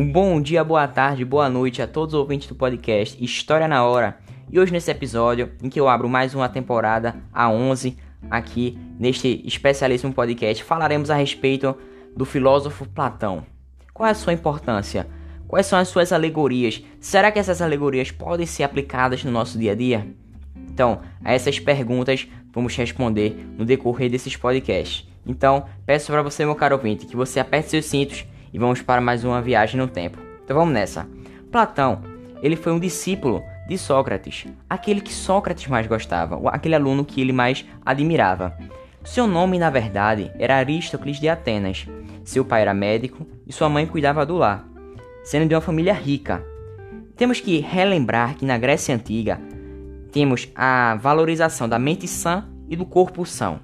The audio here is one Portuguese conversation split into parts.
Um bom dia, boa tarde, boa noite a todos os ouvintes do podcast História na Hora. E hoje nesse episódio, em que eu abro mais uma temporada, a 11, aqui neste especialíssimo podcast, falaremos a respeito do filósofo Platão. Qual é a sua importância? Quais são as suas alegorias? Será que essas alegorias podem ser aplicadas no nosso dia a dia? Então, a essas perguntas vamos responder no decorrer desses podcasts. Então, peço para você, meu caro ouvinte, que você aperte seus cintos e vamos para mais uma viagem no tempo. Então vamos nessa. Platão, ele foi um discípulo de Sócrates, aquele que Sócrates mais gostava, aquele aluno que ele mais admirava. Seu nome, na verdade, era Aristócles de Atenas. Seu pai era médico e sua mãe cuidava do lar, sendo de uma família rica. Temos que relembrar que na Grécia Antiga temos a valorização da mente sã e do corpo são.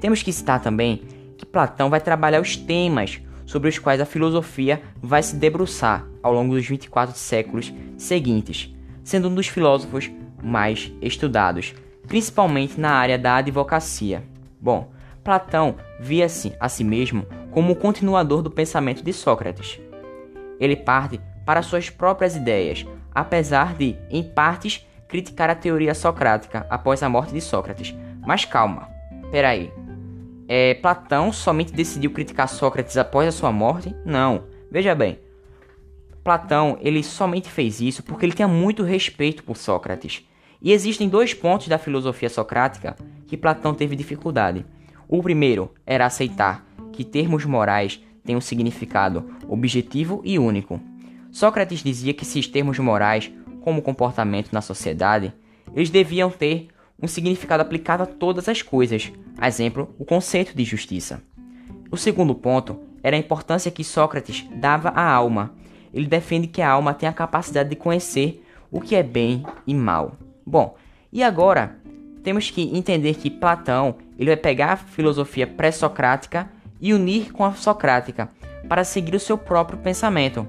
Temos que citar também que Platão vai trabalhar os temas sobre os quais a filosofia vai se debruçar ao longo dos 24 séculos seguintes, sendo um dos filósofos mais estudados, principalmente na área da advocacia. Bom, Platão via-se a si mesmo como o continuador do pensamento de Sócrates. Ele parte para suas próprias ideias, apesar de, em partes, criticar a teoria socrática após a morte de Sócrates. Mas calma, peraí, é, Platão somente decidiu criticar Sócrates após a sua morte? Não. Veja bem, Platão ele somente fez isso porque ele tinha muito respeito por Sócrates. E existem dois pontos da filosofia socrática que Platão teve dificuldade. O primeiro era aceitar que termos morais têm um significado objetivo e único. Sócrates dizia que esses termos morais, como comportamento na sociedade, eles deviam ter um significado aplicado a todas as coisas, exemplo, o conceito de justiça. O segundo ponto era a importância que Sócrates dava à alma. Ele defende que a alma tem a capacidade de conhecer o que é bem e mal. Bom, e agora temos que entender que Platão ele vai pegar a filosofia pré-socrática e unir com a socrática para seguir o seu próprio pensamento.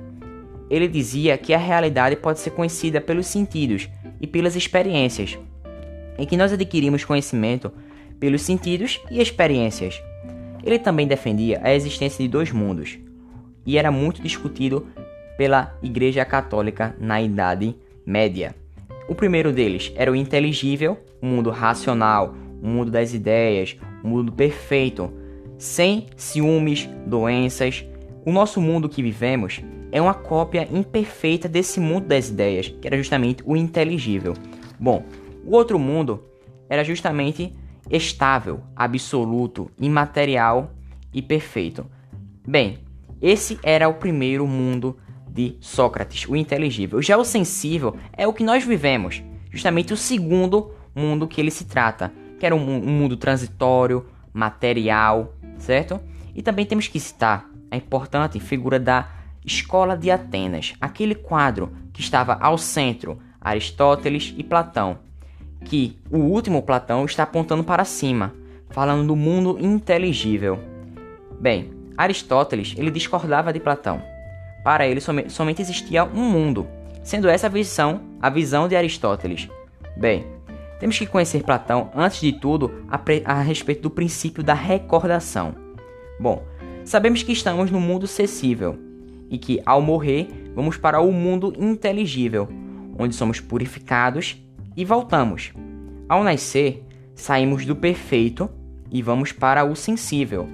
Ele dizia que a realidade pode ser conhecida pelos sentidos e pelas experiências, em que nós adquirimos conhecimento pelos sentidos e experiências. Ele também defendia a existência de dois mundos e era muito discutido pela Igreja Católica na Idade Média. O primeiro deles era o inteligível, o mundo racional, o mundo das ideias, o mundo perfeito, sem ciúmes, doenças. O nosso mundo que vivemos é uma cópia imperfeita desse mundo das ideias, que era justamente o inteligível. Bom, o outro mundo era justamente estável, absoluto, imaterial e perfeito. Bem, esse era o primeiro mundo de Sócrates, o inteligível. Já o sensível é o que nós vivemos, justamente o segundo mundo que ele se trata, que era um, mundo transitório, material, certo? E também temos que citar a importante figura da Escola de Atenas, aquele quadro que estava ao centro Aristóteles e Platão que o último Platão está apontando para cima, falando do mundo inteligível. Bem, Aristóteles ele discordava de Platão. Para ele som somente existia um mundo, sendo essa a visão, a visão de Aristóteles. Bem, temos que conhecer Platão antes de tudo a, a respeito do princípio da recordação. Bom, sabemos que estamos no mundo acessível e que ao morrer vamos para o mundo inteligível, onde somos purificados e voltamos. Ao nascer, saímos do perfeito e vamos para o sensível,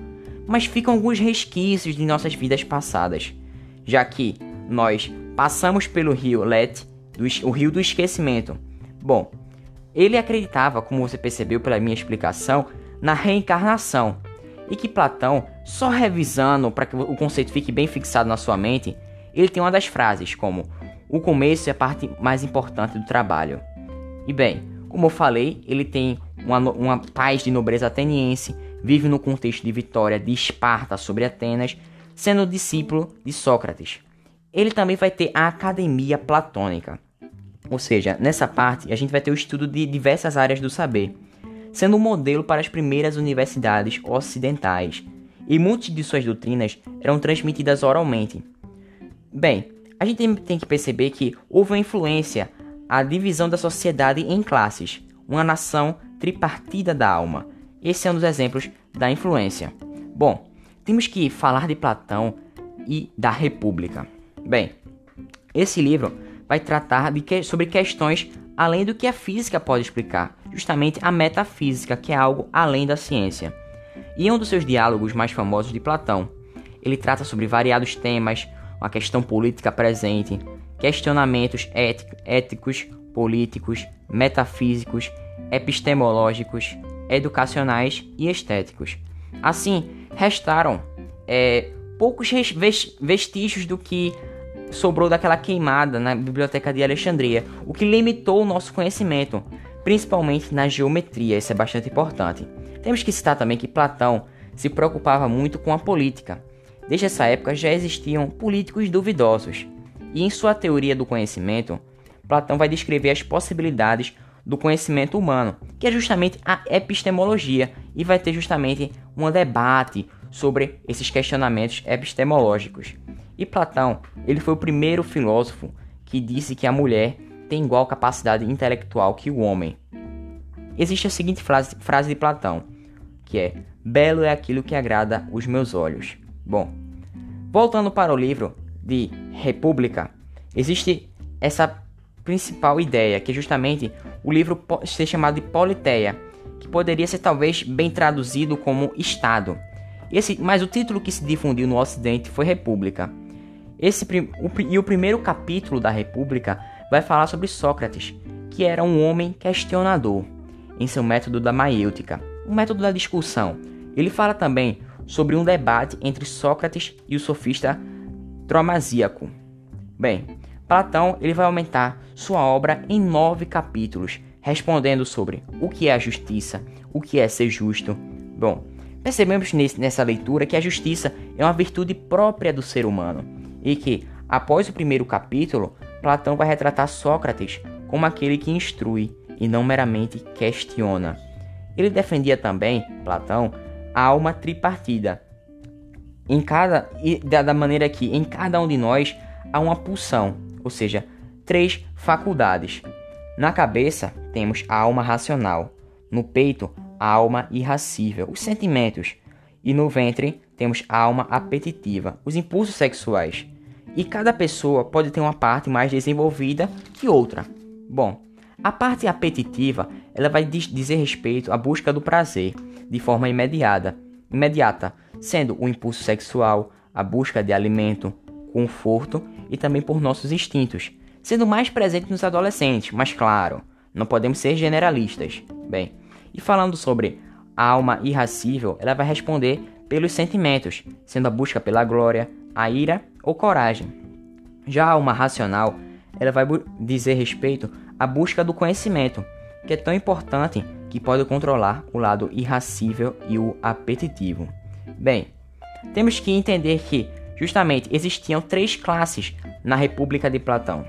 mas ficam alguns resquícios de nossas vidas passadas, já que nós passamos pelo rio Let, o rio do esquecimento. Bom, ele acreditava, como você percebeu pela minha explicação, na reencarnação e que Platão, só revisando para que o conceito fique bem fixado na sua mente, ele tem uma das frases como: o começo é a parte mais importante do trabalho. E bem, como eu falei, ele tem uma, uma paz de nobreza ateniense, vive no contexto de vitória de Esparta sobre Atenas, sendo discípulo de Sócrates. Ele também vai ter a academia platônica. Ou seja, nessa parte a gente vai ter o estudo de diversas áreas do saber, sendo um modelo para as primeiras universidades ocidentais, e muitas de suas doutrinas eram transmitidas oralmente. Bem, a gente tem que perceber que houve uma influência a divisão da sociedade em classes, uma nação tripartida da alma. Esse é um dos exemplos da influência. Bom, temos que falar de Platão e da República. Bem, esse livro vai tratar que, sobre questões além do que a física pode explicar, justamente a metafísica, que é algo além da ciência. E em um dos seus diálogos mais famosos de Platão, ele trata sobre variados temas, uma questão política presente, questionamentos éticos, políticos, metafísicos, epistemológicos, educacionais e estéticos. Assim, restaram é, poucos vestígios do que sobrou daquela queimada na biblioteca de Alexandria, o que limitou o nosso conhecimento, principalmente na geometria, isso é bastante importante. Temos que citar também que Platão se preocupava muito com a política. Desde essa época já existiam políticos duvidosos, e em sua teoria do conhecimento, Platão vai descrever as possibilidades do conhecimento humano, que é justamente a epistemologia, e vai ter justamente um debate sobre esses questionamentos epistemológicos. E Platão, ele foi o primeiro filósofo que disse que a mulher tem igual capacidade intelectual que o homem. Existe a seguinte frase, frase de Platão, que é: Belo é aquilo que agrada os meus olhos. Bom, voltando para o livro de República, existe essa principal ideia, que é justamente o livro ser chamado de Politeia, que poderia ser talvez bem traduzido como Estado. Esse, mas o título que se difundiu no Ocidente foi República. Esse, o, e o primeiro capítulo da República vai falar sobre Sócrates, que era um homem questionador, em seu método da maiêutica, o método da discussão. Ele fala também sobre um debate entre Sócrates e o sofista Tromasíaco. Bem, Platão ele vai aumentar sua obra em nove capítulos, respondendo sobre o que é a justiça, o que é ser justo. Bom, percebemos nessa leitura que a justiça é uma virtude própria do ser humano e que, após o primeiro capítulo, Platão vai retratar Sócrates como aquele que instrui e não meramente questiona. Ele defendia também, Platão, a alma tripartida. Em cada e da maneira que em cada um de nós há uma pulsão, ou seja, três faculdades. Na cabeça temos a alma racional, no peito a alma irracível, os sentimentos, e no ventre temos a alma apetitiva, os impulsos sexuais. E cada pessoa pode ter uma parte mais desenvolvida que outra. Bom, a parte apetitiva, ela vai dizer respeito à busca do prazer de forma imediata, imediata, sendo o impulso sexual, a busca de alimento, conforto e também por nossos instintos, sendo mais presente nos adolescentes, mas claro, não podemos ser generalistas. Bem, e falando sobre a alma irracível, ela vai responder pelos sentimentos, sendo a busca pela glória, a ira ou coragem. Já a alma racional, ela vai dizer respeito à busca do conhecimento, que é tão importante que pode controlar o lado irracível e o apetitivo. Bem, temos que entender que justamente existiam três classes na República de Platão.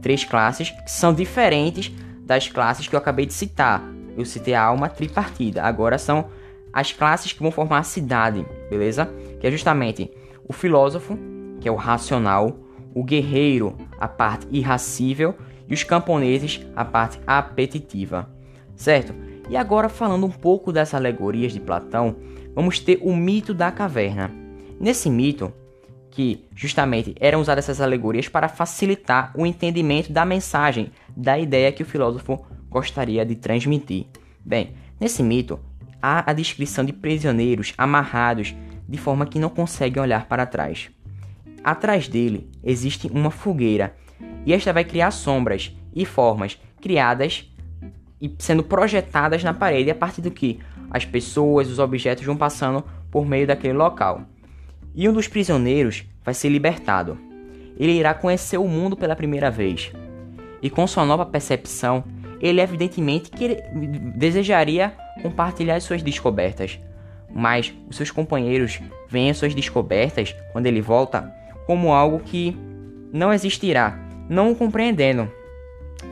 Três classes que são diferentes das classes que eu acabei de citar, eu citei a alma tripartida. Agora são as classes que vão formar a cidade, beleza? Que é justamente o filósofo, que é o racional, o guerreiro, a parte irracível, e os camponeses, a parte apetitiva, certo? E agora falando um pouco das alegorias de Platão, vamos ter o mito da caverna. Nesse mito, que justamente eram usadas essas alegorias para facilitar o entendimento da mensagem, da ideia que o filósofo gostaria de transmitir. Bem, nesse mito há a descrição de prisioneiros amarrados de forma que não conseguem olhar para trás. Atrás dele existe uma fogueira e esta vai criar sombras e formas criadas e sendo projetadas na parede a partir do que as pessoas, os objetos vão passando por meio daquele local. E um dos prisioneiros vai ser libertado. Ele irá conhecer o mundo pela primeira vez. E com sua nova percepção, ele evidentemente que desejaria compartilhar suas descobertas, mas os seus companheiros veem suas descobertas quando ele volta como algo que não existirá, não o compreendendo.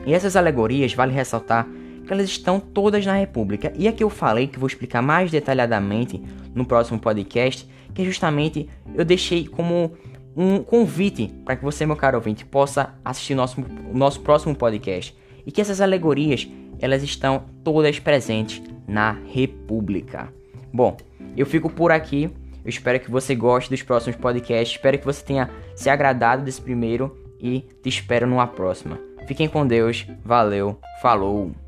E essas alegorias vale ressaltar que elas estão todas na República. E aqui eu falei que vou explicar mais detalhadamente no próximo podcast, que é justamente eu deixei como um convite para que você, meu caro ouvinte, possa assistir nosso nosso próximo podcast e que essas alegorias elas estão todas presentes na República. Bom, eu fico por aqui. Eu espero que você goste dos próximos podcasts. Espero que você tenha se agradado desse primeiro e te espero numa próxima. Fiquem com Deus. Valeu. Falou.